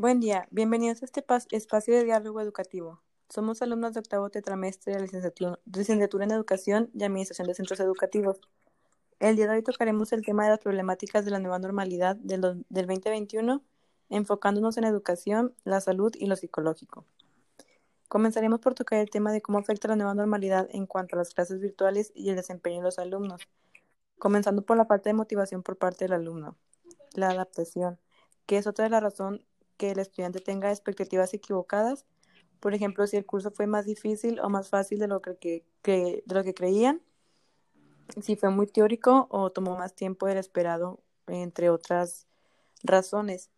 Buen día, bienvenidos a este espacio de diálogo educativo. Somos alumnos de octavo tetramestre de licenciatura, en Educación y Administración de Centros Educativos. El día de hoy tocaremos el tema de las problemáticas de la nueva normalidad del, do- del 2021, enfocándonos en la educación, la salud y lo psicológico. Comenzaremos por tocar el tema de cómo afecta la nueva normalidad en cuanto a las clases virtuales y el desempeño de los alumnos, comenzando por la falta de motivación por parte del alumno, la adaptación, que es otra de las razones que el estudiante tenga expectativas equivocadas. Por ejemplo, si el curso fue más difícil o más fácil de lo que, creían, si fue muy teórico o tomó más tiempo del esperado, entre otras razones.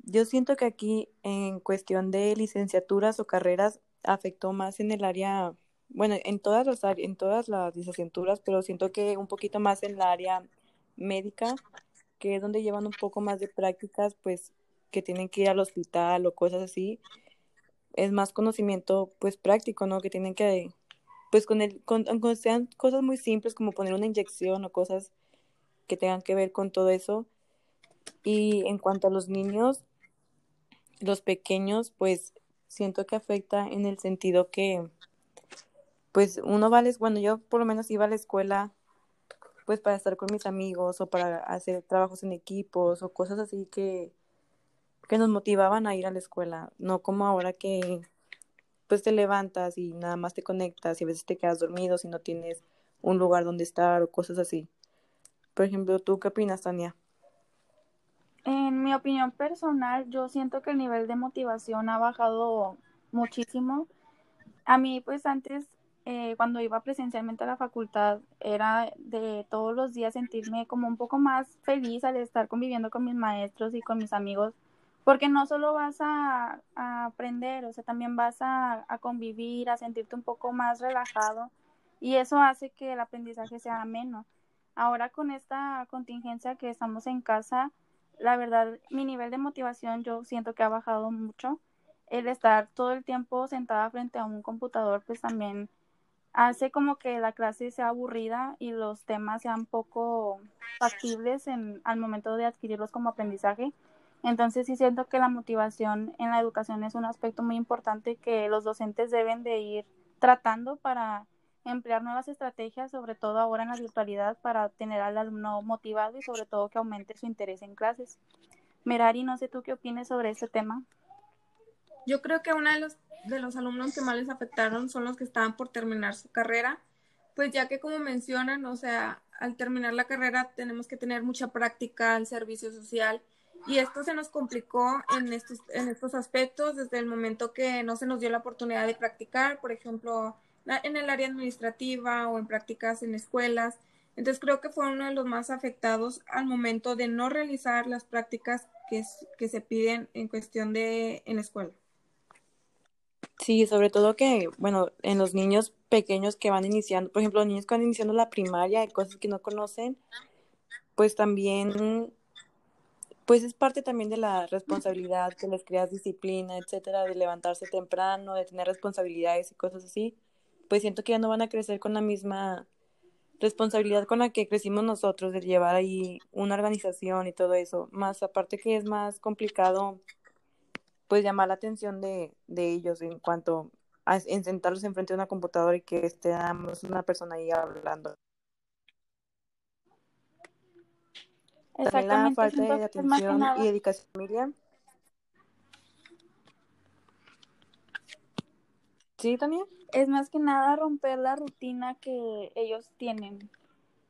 Yo siento que aquí, en cuestión de licenciaturas o carreras, afectó más en el área, bueno, en todas las en todas las licenciaturas, pero siento que un poquito más en la área médica, que es donde llevan un poco más de prácticas, pues que tienen que ir al hospital o cosas así, es más conocimiento pues práctico, ¿no? Que tienen que, pues con el, con, sean cosas muy simples como poner una inyección o cosas que tengan que ver con todo eso. Y en cuanto a los niños, los pequeños, pues siento que afecta en el sentido que, pues uno va a la bueno, yo por lo menos iba a la escuela pues para estar con mis amigos o para hacer trabajos en equipos o cosas así que, que nos motivaban a ir a la escuela, no como ahora que pues te levantas y nada más te conectas y a veces te quedas dormido si no tienes un lugar donde estar o cosas así. Por ejemplo, ¿tú qué opinas, Tania? En mi opinión personal, yo siento que el nivel de motivación ha bajado muchísimo. A mí, pues antes, eh, cuando iba presencialmente a la facultad, era de todos los días sentirme como un poco más feliz al estar conviviendo con mis maestros y con mis amigos, porque no solo vas a, aprender, o sea, también vas a, a convivir, a sentirte un poco más relajado y eso hace que el aprendizaje sea ameno. Ahora con esta contingencia que estamos en casa, la verdad, mi nivel de motivación yo siento que ha bajado mucho. El estar todo el tiempo sentada frente a un computador, pues también hace como que la clase sea aburrida y los temas sean poco factibles en, al momento de adquirirlos como aprendizaje. Entonces sí siento que la motivación en la educación es un aspecto muy importante que los docentes deben de ir tratando para emplear nuevas estrategias, sobre todo ahora en la virtualidad, para tener al alumno motivado y sobre todo que aumente su interés en clases. Merari, no sé tú qué opines sobre este tema. Yo creo que uno de los, de los alumnos que más les afectaron son los que estaban por terminar su carrera, pues ya que como mencionan, o sea, al terminar la carrera tenemos que tener mucha práctica al servicio social y esto se nos complicó en estos, en estos aspectos desde el momento que no se nos dio la oportunidad de practicar, por ejemplo, en el área administrativa o en prácticas en escuelas. Entonces creo que fue uno de los más afectados al momento de no realizar las prácticas que, que se piden en cuestión de en la escuela. Sí, sobre todo que, bueno, en los niños pequeños que van iniciando, por ejemplo, los niños que van iniciando la primaria y cosas que no conocen, pues también, pues es parte también de la responsabilidad que les creas disciplina, etcétera, de levantarse temprano, de tener responsabilidades y cosas así. Pues siento que ya no van a crecer con la misma responsabilidad con la que crecimos nosotros, de llevar ahí una organización y todo eso. Más aparte que es más complicado, pues llamar la atención de, de ellos en cuanto a en sentarlos enfrente de una computadora y que esté una persona ahí hablando. También la falta de atención y dedicación a la familia. ¿Sí, Tania? es más que nada romper la rutina que ellos tienen,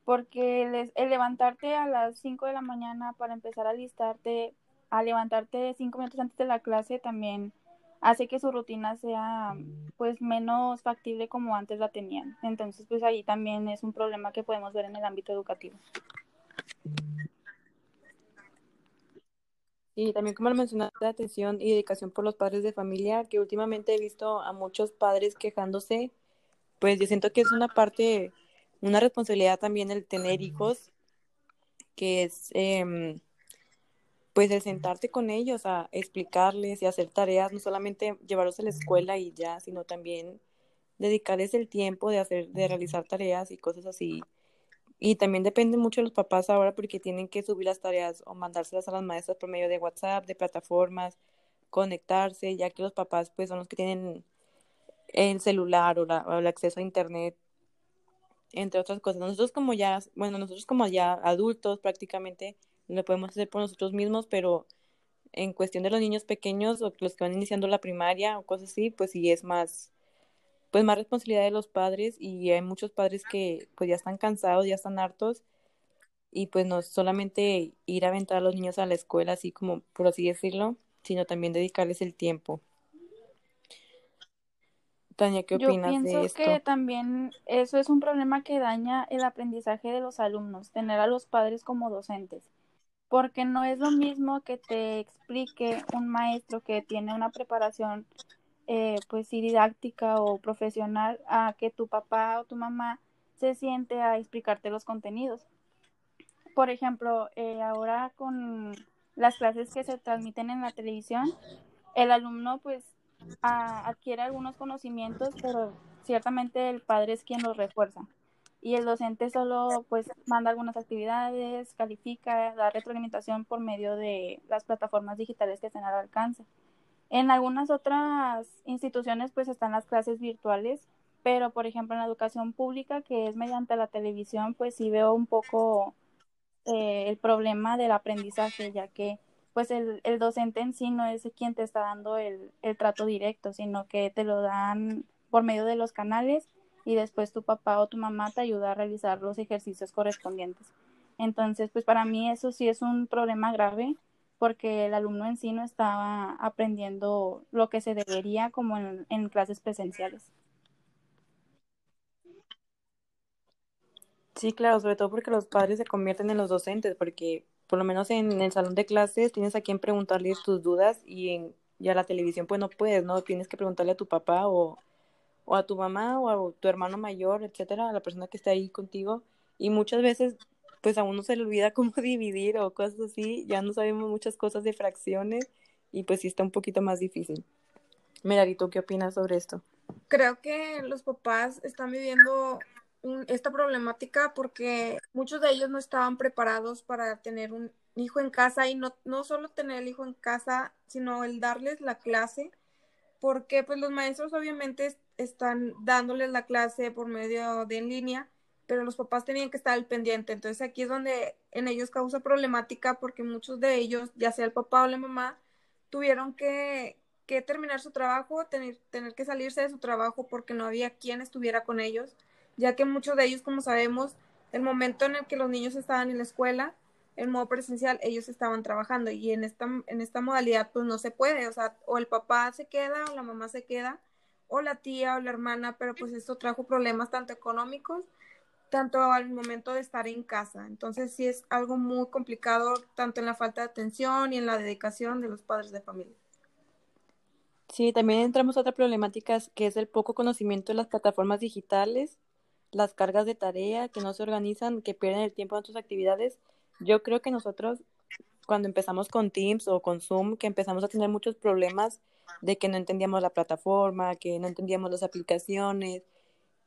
porque les- el levantarte a las 5 de la mañana para empezar a listarte, a levantarte cinco minutos antes de la clase también hace que su rutina sea pues menos factible como antes la tenían. Entonces pues ahí también es un problema que podemos ver en el ámbito educativo. Y también como lo mencionaste, atención y dedicación por los padres de familia, que últimamente he visto a muchos padres quejándose, pues yo siento que es una parte, una responsabilidad también el tener hijos, que es em, pues el sentarte con ellos a explicarles y hacer tareas, no solamente llevarlos a la escuela y ya, sino también dedicarles el tiempo de hacer, de realizar tareas y cosas así. Y también depende mucho de los papás ahora porque tienen que subir las tareas o mandárselas a las maestras por medio de WhatsApp, de plataformas, conectarse, ya que los papás pues son los que tienen el celular o, o el acceso a internet, entre otras cosas. Nosotros como ya, bueno, nosotros como ya adultos prácticamente lo podemos hacer por nosotros mismos, pero en cuestión de los niños pequeños o los que van iniciando la primaria o cosas así, pues sí es más, pues más responsabilidad de los padres y hay muchos padres que pues ya están cansados, ya están hartos y pues no solamente ir a aventar a los niños a la escuela, así como por así decirlo, sino también dedicarles el tiempo. Tania, ¿qué opinas Yo pienso de esto? que también eso es un problema que daña el aprendizaje de los alumnos, tener a los padres como docentes, porque no es lo mismo que te explique un maestro que tiene una preparación eh, pues sí, didáctica o profesional a que tu papá o tu mamá se siente a explicarte los contenidos. Por ejemplo, eh, ahora con las clases que se transmiten en la televisión, el alumno pues adquiere algunos conocimientos, pero ciertamente el padre es quien los refuerza. Y el docente solo pues manda algunas actividades, califica, da retroalimentación por medio de las plataformas digitales que están al alcance. En algunas otras instituciones pues están las clases virtuales, pero por ejemplo en la educación pública que es mediante la televisión pues sí veo un poco eh, el problema del aprendizaje, ya que pues el, docente en sí no es quien te está dando el, el, trato directo, sino que te lo dan por medio de los canales y después tu papá o tu mamá te ayuda a realizar los ejercicios correspondientes. Entonces, pues para mí eso sí es un problema grave porque el alumno en sí no estaba aprendiendo lo que se debería como en, clases presenciales. Sí, claro, sobre todo porque los padres se convierten en los docentes, porque por lo menos en el salón de clases tienes a quien preguntarles tus dudas y en ya la televisión pues no puedes, ¿no? Tienes que preguntarle a tu papá o, o a tu mamá o a tu hermano mayor, etcétera, a la persona que está ahí contigo y muchas veces pues a uno se le olvida cómo dividir o cosas así, ya no sabemos muchas cosas de fracciones y pues sí está un poquito más difícil. Mira, ¿y tú qué opinas sobre esto? Creo que los papás están viviendo esta problemática porque muchos de ellos no estaban preparados para tener un hijo en casa y no, no solo tener el hijo en casa, sino el darles la clase, porque pues los maestros obviamente están dándoles la clase por medio de en línea, pero los papás tenían que estar al pendiente. Entonces aquí es donde en ellos causa problemática porque muchos de ellos, ya sea el papá o la mamá, tuvieron que, que terminar su trabajo, tener, tener que salirse de su trabajo porque no había quien estuviera con ellos ya que muchos de ellos, como sabemos, el momento en el que los niños estaban en la escuela, en modo presencial, ellos estaban trabajando y en esta, en esta modalidad pues no se puede, o sea, o el papá se queda o la mamá se queda, o la tía o la hermana, pero pues esto trajo problemas tanto económicos, tanto al momento de estar en casa. Entonces sí es algo muy complicado, tanto en la falta de atención y en la dedicación de los padres de familia. Sí, también entramos a otra problemática que es el poco conocimiento de las plataformas digitales las cargas de tarea, que no se organizan, que pierden el tiempo en otras actividades. Yo creo que nosotros, cuando empezamos con Teams o con Zoom, que empezamos a tener muchos problemas de que no entendíamos la plataforma, que no entendíamos las aplicaciones,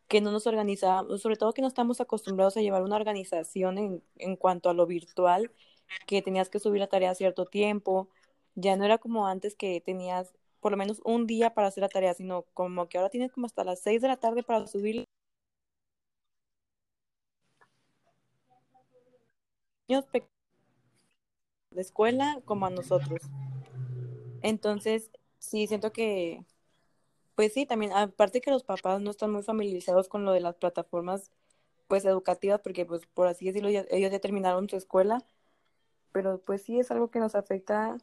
que no nos organizábamos, sobre todo que no estamos acostumbrados a llevar una organización en, en cuanto a lo virtual, que tenías que subir la tarea a cierto tiempo. Ya no era como antes que tenías por lo menos un día para hacer la tarea, sino como que ahora tienes como hasta las seis de la tarde para subir de escuela como a nosotros. Entonces, sí, siento que, pues sí, también, aparte que los papás no están muy familiarizados con lo de las plataformas, pues educativas, porque pues por así decirlo, ellos ya terminaron su escuela, pero pues sí es algo que nos afecta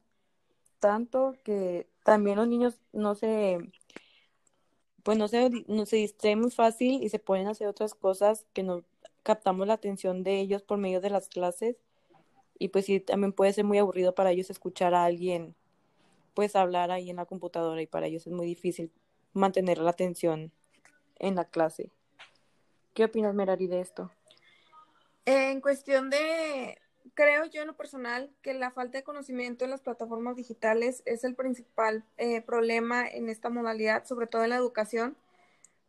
tanto que también los niños no se, pues no se, no se distraen muy fácil y se pueden hacer otras cosas que no captamos la atención de ellos por medio de las clases. Y pues sí, también puede ser muy aburrido para ellos escuchar a alguien pues hablar ahí en la computadora y para ellos es muy difícil mantener la atención en la clase. ¿Qué opinas, Merari, de esto? En cuestión de, creo yo en lo personal que la falta de conocimiento en las plataformas digitales es el principal eh, problema en esta modalidad, sobre todo en la educación.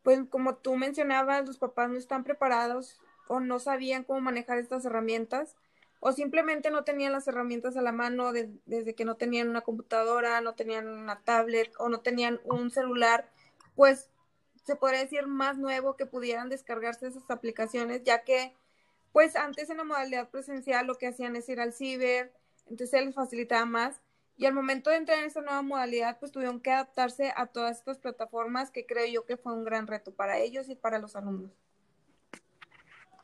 Pues como tú mencionabas, los papás no están preparados o no sabían cómo manejar estas herramientas. o simplemente no tenían las herramientas a la mano desde que no tenían una computadora, no tenían una tablet o no tenían un celular, pues se podría decir más nuevo que pudieran descargarse esas aplicaciones, ya que pues antes en la modalidad presencial lo que hacían es ir al ciber, entonces se les facilitaba más y al momento de entrar en esta nueva modalidad pues tuvieron que adaptarse a todas estas plataformas que creo yo que fue un gran reto para ellos y para los alumnos.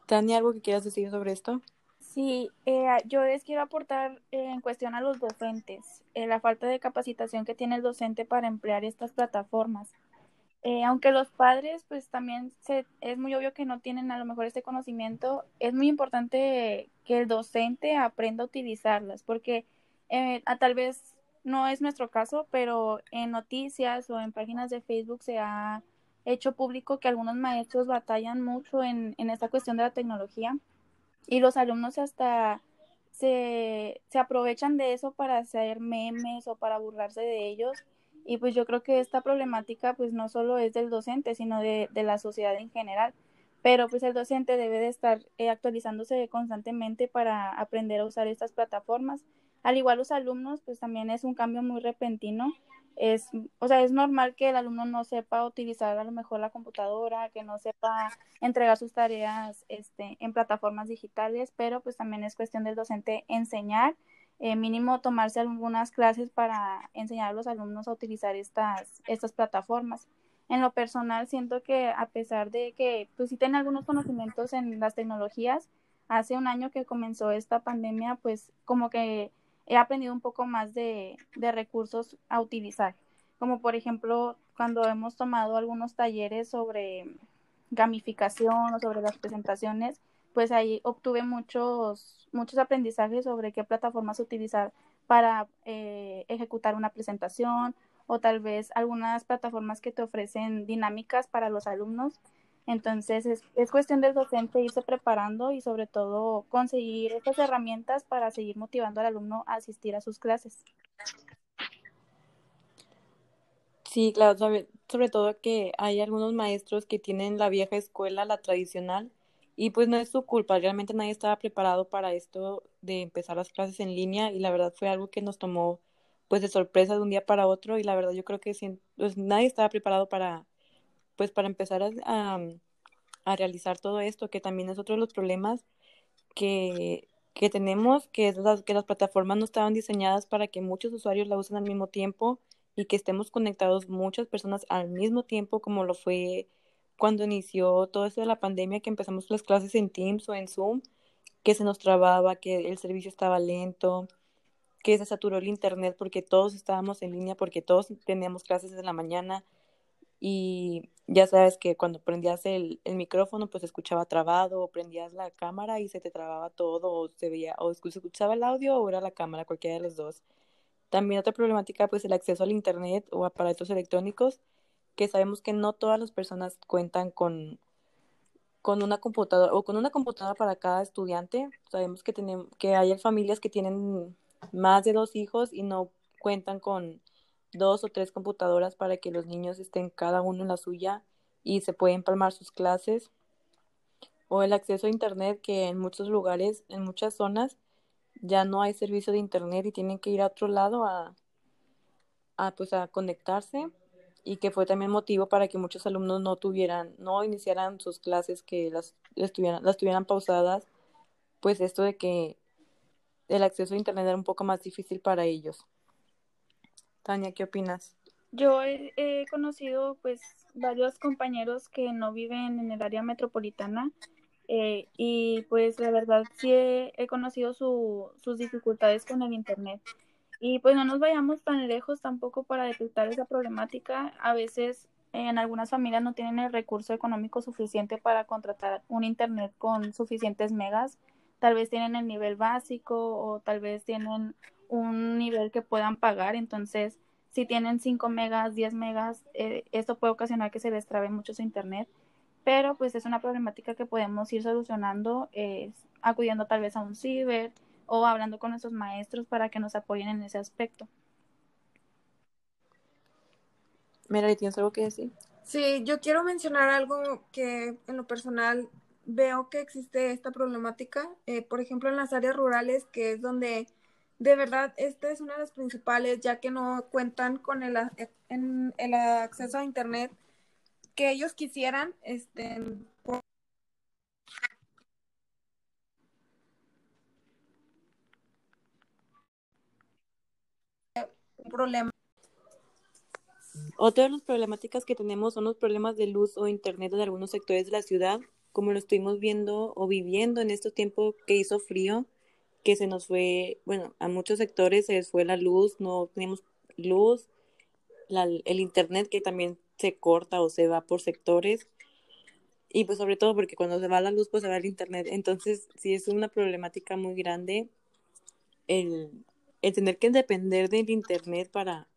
Tania, ¿algo que quieras decir sobre esto? Sí, eh, yo les quiero aportar en cuestión a los docentes, eh, la falta de capacitación que tiene el docente para emplear estas plataformas. Eh, aunque los padres, pues también se, es muy obvio que no tienen a lo mejor este conocimiento, es muy importante que el docente aprenda a utilizarlas, porque a, tal vez no es nuestro caso, pero en noticias o en páginas de Facebook se ha hecho público que algunos maestros batallan mucho en, en esta cuestión de la tecnología y los alumnos hasta se, se aprovechan de eso para hacer memes o para burlarse de ellos. Y pues yo creo que esta problemática pues no solo es del docente, sino de, de la sociedad en general. Pero pues el docente debe de estar eh, actualizándose constantemente para aprender a usar estas plataformas. Al igual los alumnos, pues también es un cambio muy repentino es, o sea, es normal que el alumno no sepa utilizar a lo mejor la computadora, que no sepa entregar sus tareas este, en plataformas digitales, pero pues también es cuestión del docente enseñar, eh, mínimo tomarse algunas clases para enseñar a los alumnos a utilizar estas, estas plataformas. En lo personal, siento que a pesar de que pues sí tienen algunos conocimientos en las tecnologías, hace un año que comenzó esta pandemia, pues como que he aprendido un poco más de, recursos a utilizar, como por ejemplo cuando hemos tomado algunos talleres sobre gamificación o sobre las presentaciones, pues ahí obtuve muchos, muchos aprendizajes sobre qué plataformas utilizar para eh, ejecutar una presentación o tal vez algunas plataformas que te ofrecen dinámicas para los alumnos entonces es, es, cuestión del docente irse preparando y sobre todo conseguir estas herramientas para seguir motivando al alumno a asistir a sus clases. Sí, claro, sobre, sobre todo que hay algunos maestros que tienen la vieja escuela, la tradicional, y pues no es su culpa, realmente nadie estaba preparado para esto de empezar las clases en línea y la verdad fue algo que nos tomó pues de sorpresa de un día para otro y la verdad yo creo que pues, nadie estaba preparado para pues para empezar a, a, realizar todo esto, que también es otro de los problemas que, que tenemos, que, es que las plataformas no estaban diseñadas para que muchos usuarios la usen al mismo tiempo y que estemos conectados muchas personas al mismo tiempo, como lo fue cuando inició todo esto de la pandemia, que empezamos las clases en Teams o en Zoom, que se nos trababa, que el servicio estaba lento, que se saturó el internet porque todos estábamos en línea, porque todos teníamos clases en la mañana y ya sabes que cuando prendías el, el, micrófono pues escuchaba trabado o prendías la cámara y se te trababa todo o se veía o se escuchaba el audio o era la cámara, cualquiera de los dos. También otra problemática pues el acceso al internet o aparatos electrónicos que sabemos que no todas las personas cuentan con con una computadora o con una computadora para cada estudiante. Sabemos que tenemos que hay familias que tienen más de dos hijos y no cuentan con dos o tres computadoras para que los niños estén cada uno en la suya y se pueden palmar sus clases o el acceso a internet que en muchos lugares, en muchas zonas ya no hay servicio de internet y tienen que ir a otro lado a, a pues a conectarse y que fue también motivo para que muchos alumnos no tuvieran, no iniciaran sus clases, que las estuvieran, las tuvieran pausadas, pues esto de que el acceso a internet era un poco más difícil para ellos. Tania, ¿qué opinas? Yo he, conocido pues varios compañeros que no viven en el área metropolitana eh, y pues la verdad sí he, conocido sus dificultades con el internet. Y pues no nos vayamos tan lejos tampoco para detectar esa problemática. A veces en algunas familias no tienen el recurso económico suficiente para contratar un internet con suficientes megas. Tal vez tienen el nivel básico o tal vez tienen un nivel que puedan pagar. Entonces, si tienen 5 megas, 10 megas, eh, esto puede ocasionar que se les trabe mucho su internet. Pero pues es una problemática que podemos ir solucionando acudiendo tal vez a un ciber o hablando con nuestros maestros para que nos apoyen en ese aspecto. Mira, ¿tienes algo que decir? Sí, yo quiero mencionar algo que en lo personal veo que existe esta problemática, eh, por ejemplo, en las áreas rurales, que es donde de verdad esta es una de las principales, ya que no cuentan con el, en, el acceso a Internet que ellos quisieran, este, un problema. Otra de las problemáticas que tenemos son los problemas de luz o internet en algunos sectores de la ciudad, como lo estuvimos viendo o viviendo en estos tiempos que hizo frío, que se nos fue, bueno, a muchos sectores se les fue la luz, no teníamos luz, el internet que también se corta o se va por sectores, y pues sobre todo porque cuando se va la luz, pues se va el internet. Entonces, sí es una problemática muy grande el, el tener que depender del internet para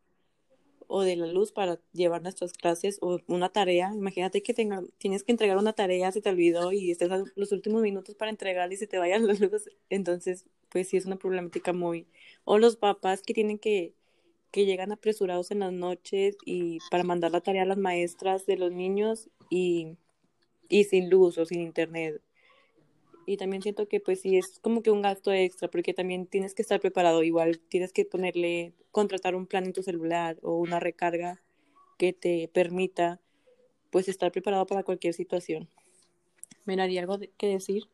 o de la luz para llevar nuestras clases o una tarea. Imagínate que tenga, tienes que entregar una tarea, se te olvidó y estés a los últimos minutos para entregar y se te vayan las luz. Entonces, pues sí es una problemática muy... O los papás que tienen que, que llegan apresurados en las noches y para mandar la tarea a las maestras de los niños y, y sin luz o sin internet y también siento que pues sí es como que un gasto extra porque también tienes que estar preparado, igual tienes que ponerle, contratar un plan en tu celular o una recarga que te permita pues estar preparado para cualquier situación. ¿Me algo que decir?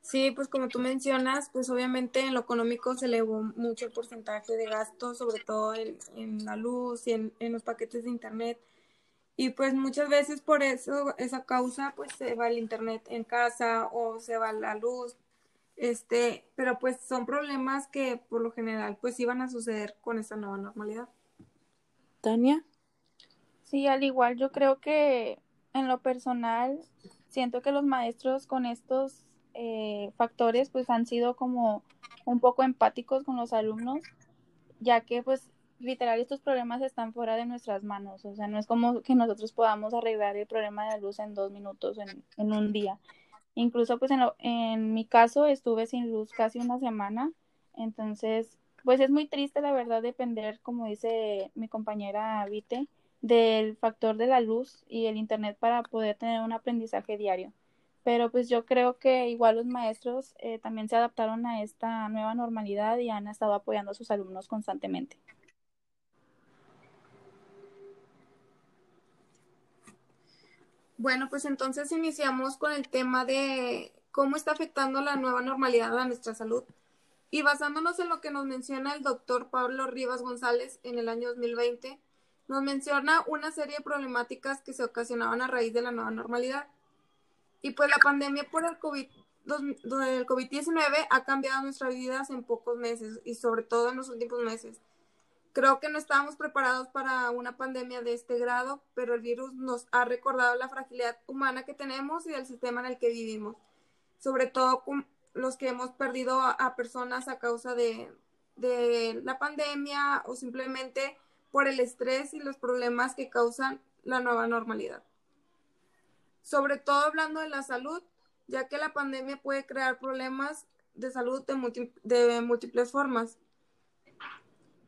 Sí, pues como tú mencionas, pues obviamente en lo económico se elevó mucho el porcentaje de gasto, sobre todo en, la luz y en los paquetes de internet y pues muchas veces por eso, esa causa, pues se va el internet en casa o se va la luz, este, pero pues son problemas que por lo general pues iban a suceder con esta nueva normalidad. Tania. Sí, al igual yo creo que en lo personal siento que los maestros con estos eh, factores pues han sido como un poco empáticos con los alumnos, ya que pues literal estos problemas están fuera de nuestras manos, o sea, no es como que nosotros podamos arreglar el problema de la luz en dos minutos, en, en un día. Incluso pues en, en mi caso estuve sin luz casi una semana, entonces pues es muy triste la verdad depender, como dice mi compañera Vite, del factor de la luz y el internet para poder tener un aprendizaje diario. Pero pues yo creo que igual los maestros eh, también se adaptaron a esta nueva normalidad y han estado apoyando a sus alumnos constantemente. Bueno, pues entonces iniciamos con el tema de cómo está afectando la nueva normalidad a nuestra salud. Y basándonos en lo que nos menciona el doctor Pablo Rivas González en el año 2020, nos menciona una serie de problemáticas que se ocasionaban a raíz de la nueva normalidad. Y pues la pandemia por el COVID, el COVID-19 ha cambiado nuestras vidas en pocos meses y sobre todo en los últimos meses. Creo que no estábamos preparados para una pandemia de este grado, pero el virus nos ha recordado la fragilidad humana que tenemos y del sistema en el que vivimos, sobre todo los que hemos perdido a, personas a causa de, de la pandemia o simplemente por el estrés y los problemas que causan la nueva normalidad. Sobre todo hablando de la salud, ya que la pandemia puede crear problemas de salud de, de múltiples formas,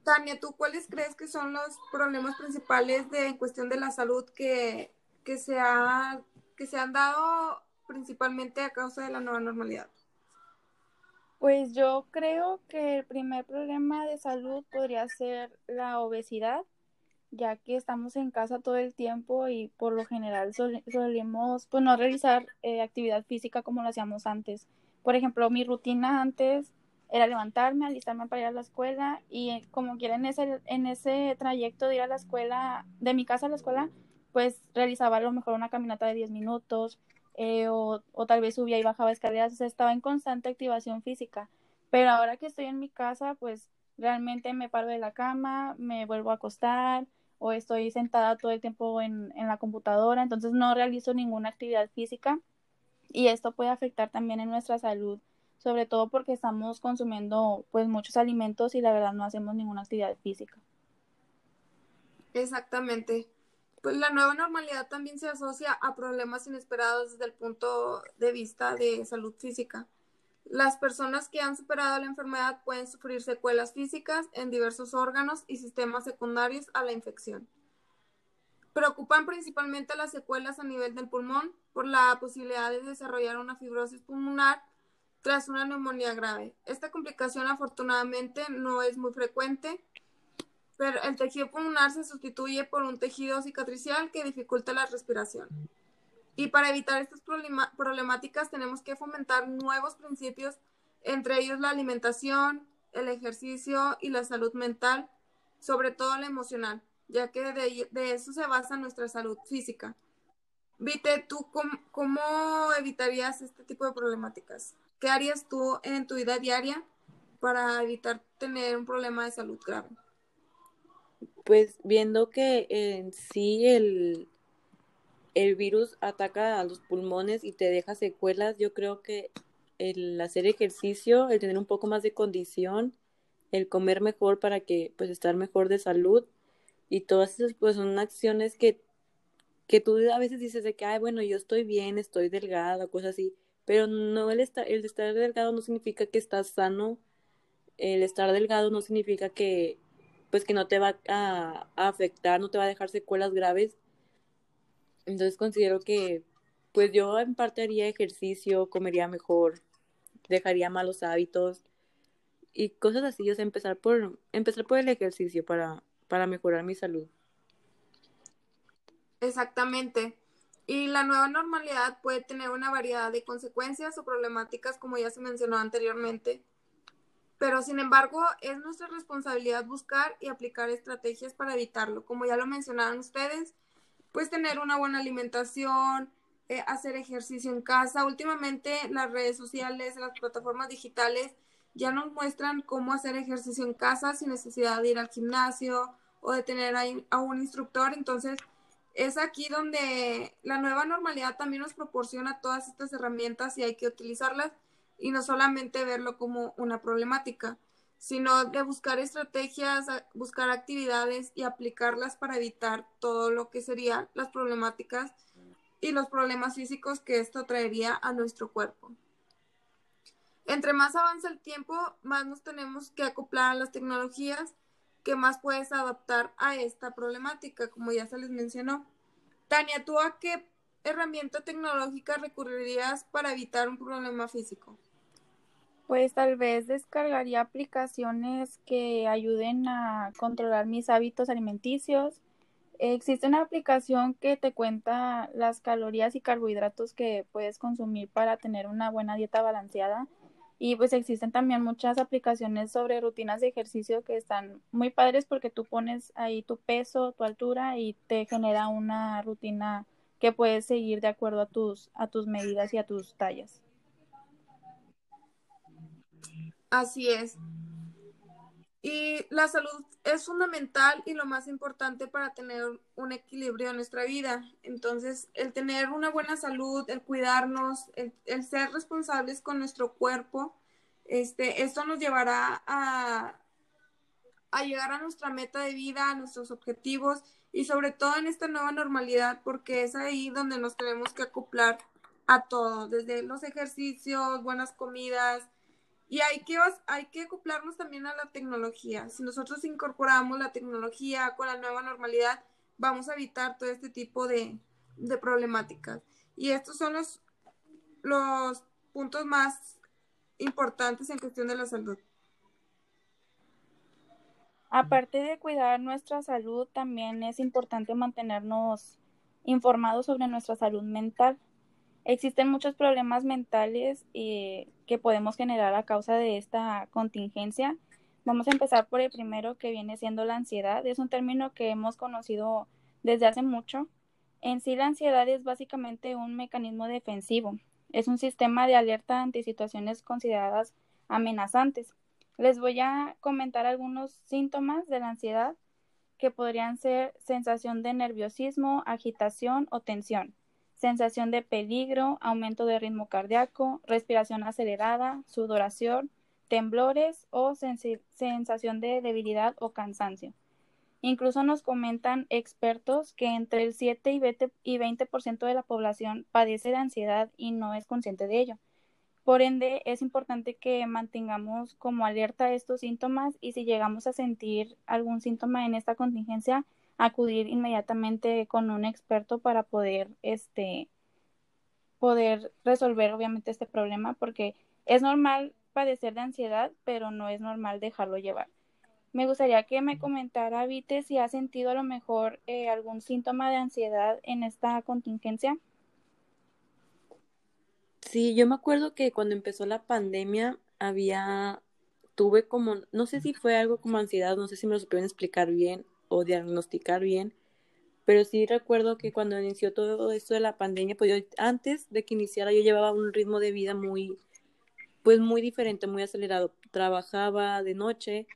Tania, ¿tú cuáles crees que son los problemas principales de en cuestión de la salud que, que, se ha, que se han dado principalmente a causa de la nueva normalidad? Pues yo creo que el primer problema de salud podría ser la obesidad, ya que estamos en casa todo el tiempo y por lo general solemos pues no realizar eh, actividad física como lo hacíamos antes. Por ejemplo, mi rutina antes era levantarme, alistarme para ir a la escuela y eh, como quiera en ese, en ese trayecto de ir a la escuela, de mi casa a la escuela, pues realizaba a lo mejor una caminata de 10 minutos eh, o, o, tal vez subía y bajaba escaleras, o sea, estaba en constante activación física. Pero ahora que estoy en mi casa, pues realmente me paro de la cama, me vuelvo a acostar o estoy sentada todo el tiempo en, en la computadora, entonces no realizo ninguna actividad física y esto puede afectar también en nuestra salud sobre todo porque estamos consumiendo pues muchos alimentos y la verdad no hacemos ninguna actividad física. Exactamente. Pues la nueva normalidad también se asocia a problemas inesperados desde el punto de vista de salud física. Las personas que han superado la enfermedad pueden sufrir secuelas físicas en diversos órganos y sistemas secundarios a la infección. Preocupan principalmente las secuelas a nivel del pulmón por la posibilidad de desarrollar una fibrosis pulmonar tras una neumonía grave. Esta complicación afortunadamente no es muy frecuente, pero el tejido pulmonar se sustituye por un tejido cicatricial que dificulta la respiración. Y para evitar estas problemáticas tenemos que fomentar nuevos principios, entre ellos la alimentación, el ejercicio y la salud mental, sobre todo la emocional ya que de, eso se basa nuestra salud física. Vite, ¿tú cómo, evitarías este tipo de problemáticas? ¿Qué harías tú en tu vida diaria para evitar tener un problema de salud grave? Pues viendo que en sí el, el virus ataca a los pulmones y te deja secuelas, yo creo que el hacer ejercicio, el tener un poco más de condición, el comer mejor para que pues estar mejor de salud y todas esas pues son acciones que, que tú a veces dices de que, ay, bueno, yo estoy bien, estoy delgada, cosas así, pero no el estar, el estar delgado no significa que estás sano, el estar delgado no significa que pues que no te va a, afectar, no te va a dejar secuelas graves. Entonces considero que pues yo en parte haría ejercicio, comería mejor, dejaría malos hábitos y cosas así, o sea, empezar por empezar por el ejercicio para para mejorar mi salud. Exactamente. Y la nueva normalidad puede tener una variedad de consecuencias o problemáticas, como ya se mencionó anteriormente. Pero, sin embargo, es nuestra responsabilidad buscar y aplicar estrategias para evitarlo. Como ya lo mencionaron ustedes, pues tener una buena alimentación, eh, hacer ejercicio en casa. Últimamente las redes sociales, las plataformas digitales ya nos muestran cómo hacer ejercicio en casa sin necesidad de ir al gimnasio o de tener a un instructor. Entonces, es aquí donde la nueva normalidad también nos proporciona todas estas herramientas y hay que utilizarlas y no solamente verlo como una problemática, sino de buscar estrategias, buscar actividades y aplicarlas para evitar todo lo que serían las problemáticas y los problemas físicos que esto traería a nuestro cuerpo. Entre más avanza el tiempo, más nos tenemos que acoplar a las tecnologías que más puedes adaptar a esta problemática, como ya se les mencionó. Tania, ¿tú a qué herramienta tecnológica recurrirías para evitar un problema físico? Pues tal vez descargaría aplicaciones que ayuden a controlar mis hábitos alimenticios. Existe una aplicación que te cuenta las calorías y carbohidratos que puedes consumir para tener una buena dieta balanceada y pues existen también muchas aplicaciones sobre rutinas de ejercicio que están muy padres porque tú pones ahí tu peso, tu altura y te genera una rutina que puedes seguir de acuerdo a tus, a tus medidas y a tus tallas. Así es. Y la salud es fundamental y lo más importante para tener un equilibrio en nuestra vida. Entonces, el tener una buena salud, el cuidarnos, el, ser responsables con nuestro cuerpo, este, esto nos llevará a, a llegar a nuestra meta de vida, a nuestros objetivos y sobre todo en esta nueva normalidad, porque es ahí donde nos tenemos que acoplar a todo, desde los ejercicios, buenas comidas, y hay que, hay que acoplarnos también a la tecnología. Si nosotros incorporamos la tecnología con la nueva normalidad, vamos a evitar todo este tipo de, problemáticas. Y estos son los, los puntos más importantes en cuestión de la salud. Aparte de cuidar nuestra salud, también es importante mantenernos informados sobre nuestra salud mental. Existen muchos problemas mentales eh, que podemos generar a causa de esta contingencia. Vamos a empezar por el primero que viene siendo la ansiedad. Es un término que hemos conocido desde hace mucho. En sí, la ansiedad es básicamente un mecanismo defensivo. Es un sistema de alerta ante situaciones consideradas amenazantes. Les voy a comentar algunos síntomas de la ansiedad que podrían ser sensación de nerviosismo, agitación o tensión sensación de peligro, aumento de ritmo cardíaco, respiración acelerada, sudoración, temblores o sensación de debilidad o cansancio. Incluso nos comentan expertos que entre el 7 y 20%, de la población padece de ansiedad y no es consciente de ello. Por ende, es importante que mantengamos como alerta estos síntomas y si llegamos a sentir algún síntoma en esta contingencia, acudir inmediatamente con un experto para poder, este, poder resolver obviamente este problema, porque es normal padecer de ansiedad, pero no es normal dejarlo llevar. Me gustaría que me comentara, Vite, si ha sentido a lo mejor eh, algún síntoma de ansiedad en esta contingencia. Sí, yo me acuerdo que cuando empezó la pandemia había, tuve como, no sé si fue algo como ansiedad, no sé si me lo supieron explicar bien o diagnosticar bien, pero sí recuerdo que cuando inició todo esto de la pandemia, pues yo antes de que iniciara yo llevaba un ritmo de vida muy, pues muy diferente, muy acelerado. Trabajaba de noche,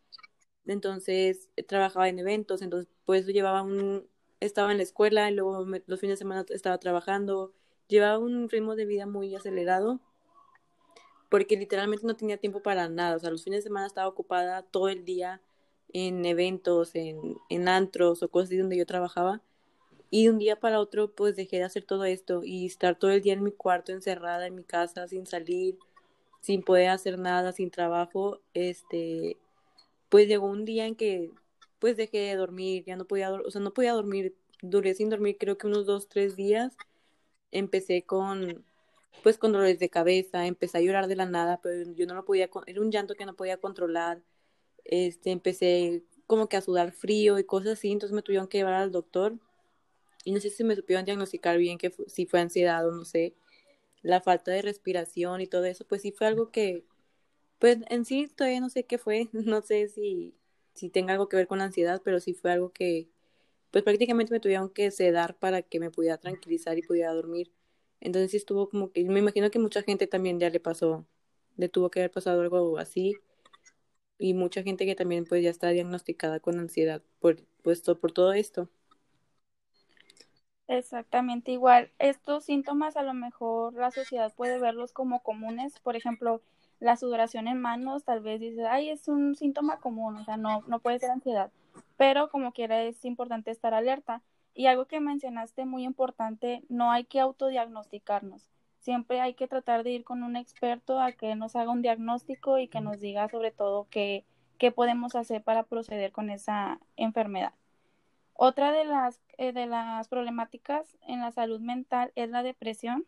entonces trabajaba en eventos, entonces pues llevaba un, estaba en la escuela y luego los fines de semana estaba trabajando, llevaba un ritmo de vida muy acelerado porque literalmente no tenía tiempo para nada, o sea, los fines de semana estaba ocupada todo el día en eventos, en, en antros o cosas donde yo trabajaba. Y de un día para otro, pues dejé de hacer todo esto y estar todo el día en mi cuarto, encerrada en mi casa, sin salir, sin poder hacer nada, sin trabajo. Este, pues llegó un día en que, pues dejé de dormir, ya no podía, o sea, no podía dormir, duré sin dormir creo que unos dos, tres días. Empecé con, pues con dolores de cabeza, empecé a llorar de la nada, pero yo no lo podía, era un llanto que no podía controlar este, empecé como que a sudar frío y cosas así, entonces me tuvieron que llevar al doctor y no sé si me supieron diagnosticar bien que si fue ansiedad o no sé, la falta de respiración y todo eso, pues sí fue algo que, pues en sí todavía no sé qué fue, no sé si, si tenga algo que ver con la ansiedad, pero sí fue algo que, pues prácticamente me tuvieron que sedar para que me pudiera tranquilizar y pudiera dormir. Entonces sí estuvo como que, me imagino que mucha gente también ya le pasó, le tuvo que haber pasado algo así y mucha gente que también pues ya está diagnosticada con ansiedad por, pues, por todo esto. Exactamente igual. Estos síntomas a lo mejor la sociedad puede verlos como comunes. Por ejemplo, la sudoración en manos, tal vez dice, ay, es un síntoma común, o sea, no, no puede ser ansiedad. Pero como quiera es importante estar alerta. Y algo que mencionaste muy importante, no hay que autodiagnosticarnos siempre hay que tratar de ir con un experto a que nos haga un diagnóstico y que nos diga sobre todo qué, qué podemos hacer para proceder con esa enfermedad. Otra de las, eh, de las problemáticas en la salud mental es la depresión.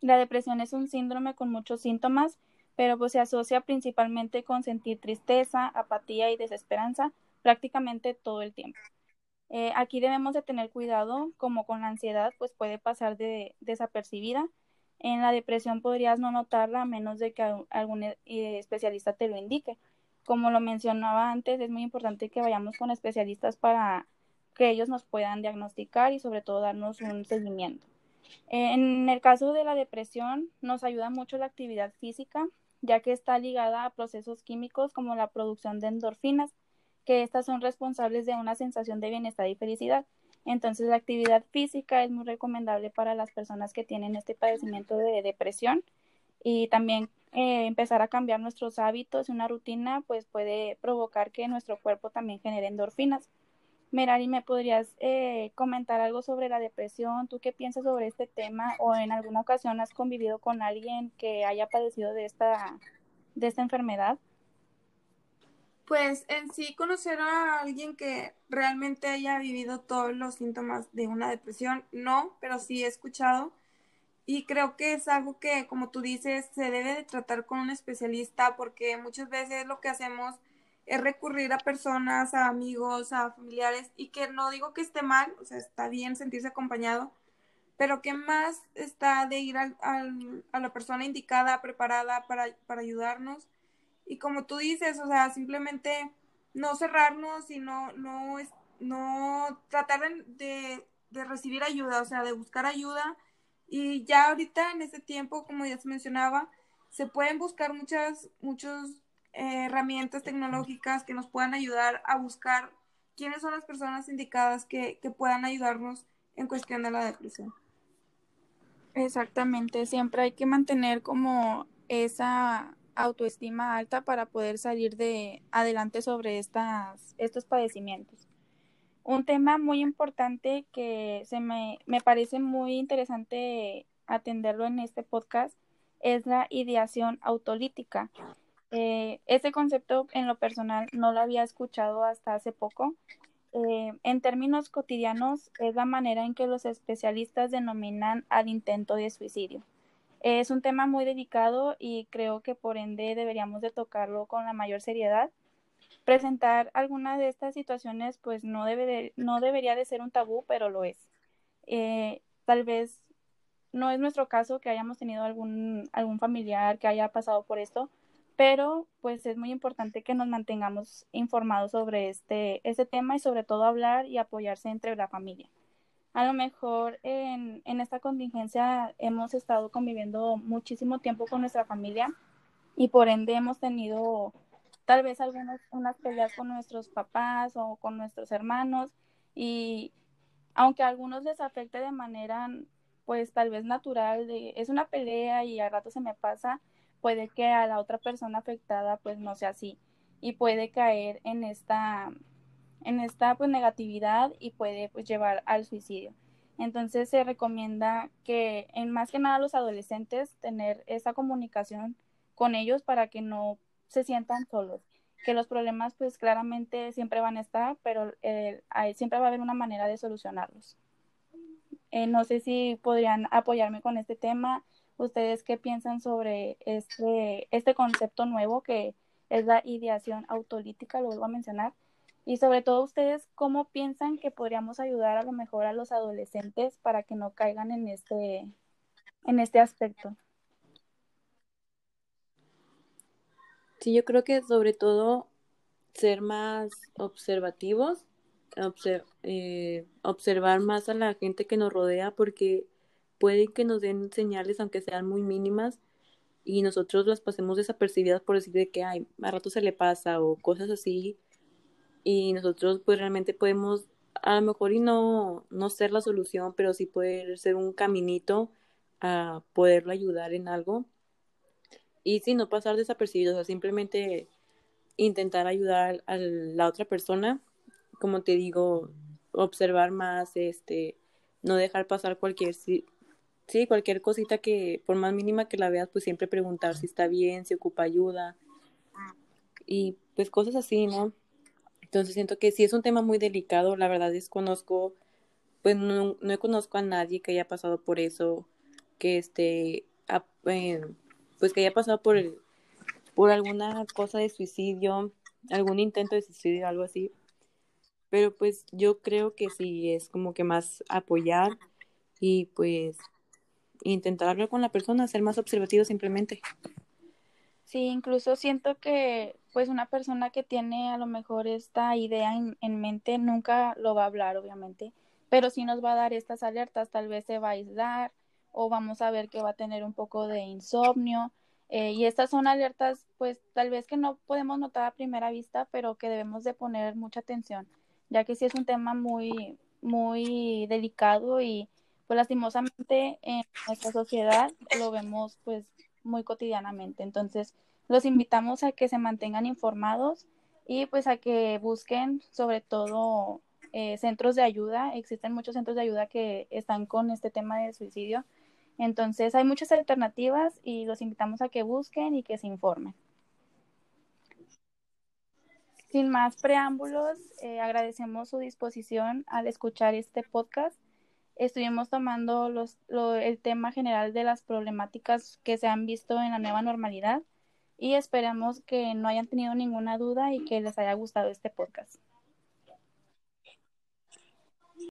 La depresión es un síndrome con muchos síntomas, pero pues se asocia principalmente con sentir tristeza, apatía y desesperanza prácticamente todo el tiempo. Eh, aquí debemos de tener cuidado, como con la ansiedad, pues puede pasar de desapercibida, en la depresión podrías no notarla a menos de que algún eh, especialista te lo indique. Como lo mencionaba antes, es muy importante que vayamos con especialistas para que ellos nos puedan diagnosticar y sobre todo darnos un seguimiento. En el caso de la depresión, nos ayuda mucho la actividad física, ya que está ligada a procesos químicos como la producción de endorfinas, que estas son responsables de una sensación de bienestar y felicidad. Entonces la actividad física es muy recomendable para las personas que tienen este padecimiento de depresión y también eh, empezar a cambiar nuestros hábitos y una rutina pues puede provocar que nuestro cuerpo también genere endorfinas. Merari, ¿me podrías eh, comentar algo sobre la depresión? ¿Tú qué piensas sobre este tema? ¿O en alguna ocasión has convivido con alguien que haya padecido de esta, de esta enfermedad? Pues en sí conocer a alguien que realmente haya vivido todos los síntomas de una depresión, no, pero sí he escuchado. Y creo que es algo que, como tú dices, se debe de tratar con un especialista porque muchas veces lo que hacemos es recurrir a personas, a amigos, a familiares y que no digo que esté mal, o sea, está bien sentirse acompañado, pero que más está de ir a la persona indicada, preparada para, para ayudarnos y como tú dices, o sea, simplemente no cerrarnos y no, no, tratar de, de recibir ayuda, o sea, de buscar ayuda. Y ya ahorita en este tiempo, como ya se mencionaba, se pueden buscar muchas, muchas eh, herramientas tecnológicas que nos puedan ayudar a buscar quiénes son las personas indicadas que, que puedan ayudarnos en cuestión de la depresión. Exactamente, siempre hay que mantener como esa autoestima alta para poder salir de adelante sobre estas, estos padecimientos. Un tema muy importante que se me, me parece muy interesante atenderlo en este podcast es la ideación autolítica. Eh, este concepto en lo personal no lo había escuchado hasta hace poco eh, en términos cotidianos es la manera en que los especialistas denominan al intento de suicidio. Es un tema muy delicado y creo que por ende deberíamos de tocarlo con la mayor seriedad. Presentar alguna de estas situaciones pues no, debe no debería de ser un tabú, pero lo es. Eh, tal vez no es nuestro caso que hayamos tenido algún, algún familiar que haya pasado por esto, pero pues es muy importante que nos mantengamos informados sobre este, este tema y sobre todo hablar y apoyarse entre la familia. A lo mejor en, en esta contingencia hemos estado conviviendo muchísimo tiempo con nuestra familia y por ende hemos tenido tal vez algunas unas peleas con nuestros papás o con nuestros hermanos y aunque a algunos les afecte de manera pues tal vez natural de es una pelea y al rato se me pasa, puede que a la otra persona afectada pues no sea así y puede caer en esta en esta pues negatividad y puede pues llevar al suicidio. Entonces se recomienda que en más que nada los adolescentes tener esa comunicación con ellos para que no se sientan solos, que los problemas pues claramente siempre van a estar, pero eh, siempre va a haber una manera de solucionarlos. Eh, no sé si podrían apoyarme con este tema ¿Ustedes qué piensan sobre este, este concepto nuevo que es la ideación autolítica? Lo vuelvo a mencionar. Y sobre todo ustedes, ¿cómo piensan que podríamos ayudar a lo mejor a los adolescentes para que no caigan en este, en este aspecto? Sí, yo creo que sobre todo ser más observativos, eh, observar más a la gente que nos rodea, porque puede que nos den señales, aunque sean muy mínimas, y nosotros las pasemos desapercibidas por decir de que, ay, a rato se le pasa o cosas así, y nosotros pues realmente podemos, a lo mejor y no, no ser la solución, pero sí poder ser un caminito a poderlo ayudar en algo. Y sí, no pasar desapercibidos, o sea, simplemente intentar ayudar a la otra persona, como te digo, observar más, este, no dejar pasar cualquier sí, cualquier cosita que, por más mínima que la veas, pues siempre preguntar si está bien, si ocupa ayuda y pues cosas así, ¿no? Entonces siento que sí es un tema muy delicado, la verdad desconozco, pues no, no conozco a nadie que haya pasado por eso, que este, eh, pues que haya pasado por el, por alguna cosa de suicidio, algún intento de suicidio, algo así. Pero pues yo creo que sí es como que más apoyar y pues intentar hablar con la persona, ser más observativo simplemente. Sí, incluso siento que pues una persona que tiene a lo mejor esta idea en, mente nunca lo va a hablar, obviamente, pero sí nos va a dar estas alertas, tal vez se va a aislar o vamos a ver que va a tener un poco de insomnio. Eh, y estas son alertas, pues tal vez que no podemos notar a primera vista, pero que debemos de poner mucha atención, ya que sí es un tema muy, muy delicado y pues lastimosamente en nuestra sociedad lo vemos pues muy cotidianamente. Entonces, los invitamos a que se mantengan informados y pues a que busquen sobre todo eh, centros de ayuda. Existen muchos centros de ayuda que están con este tema del suicidio. Entonces, hay muchas alternativas y los invitamos a que busquen y que se informen. Sin más preámbulos, eh, agradecemos su disposición al escuchar este podcast estuvimos tomando los, el tema general de las problemáticas que se han visto en la nueva normalidad y esperamos que no hayan tenido ninguna duda y que les haya gustado este podcast.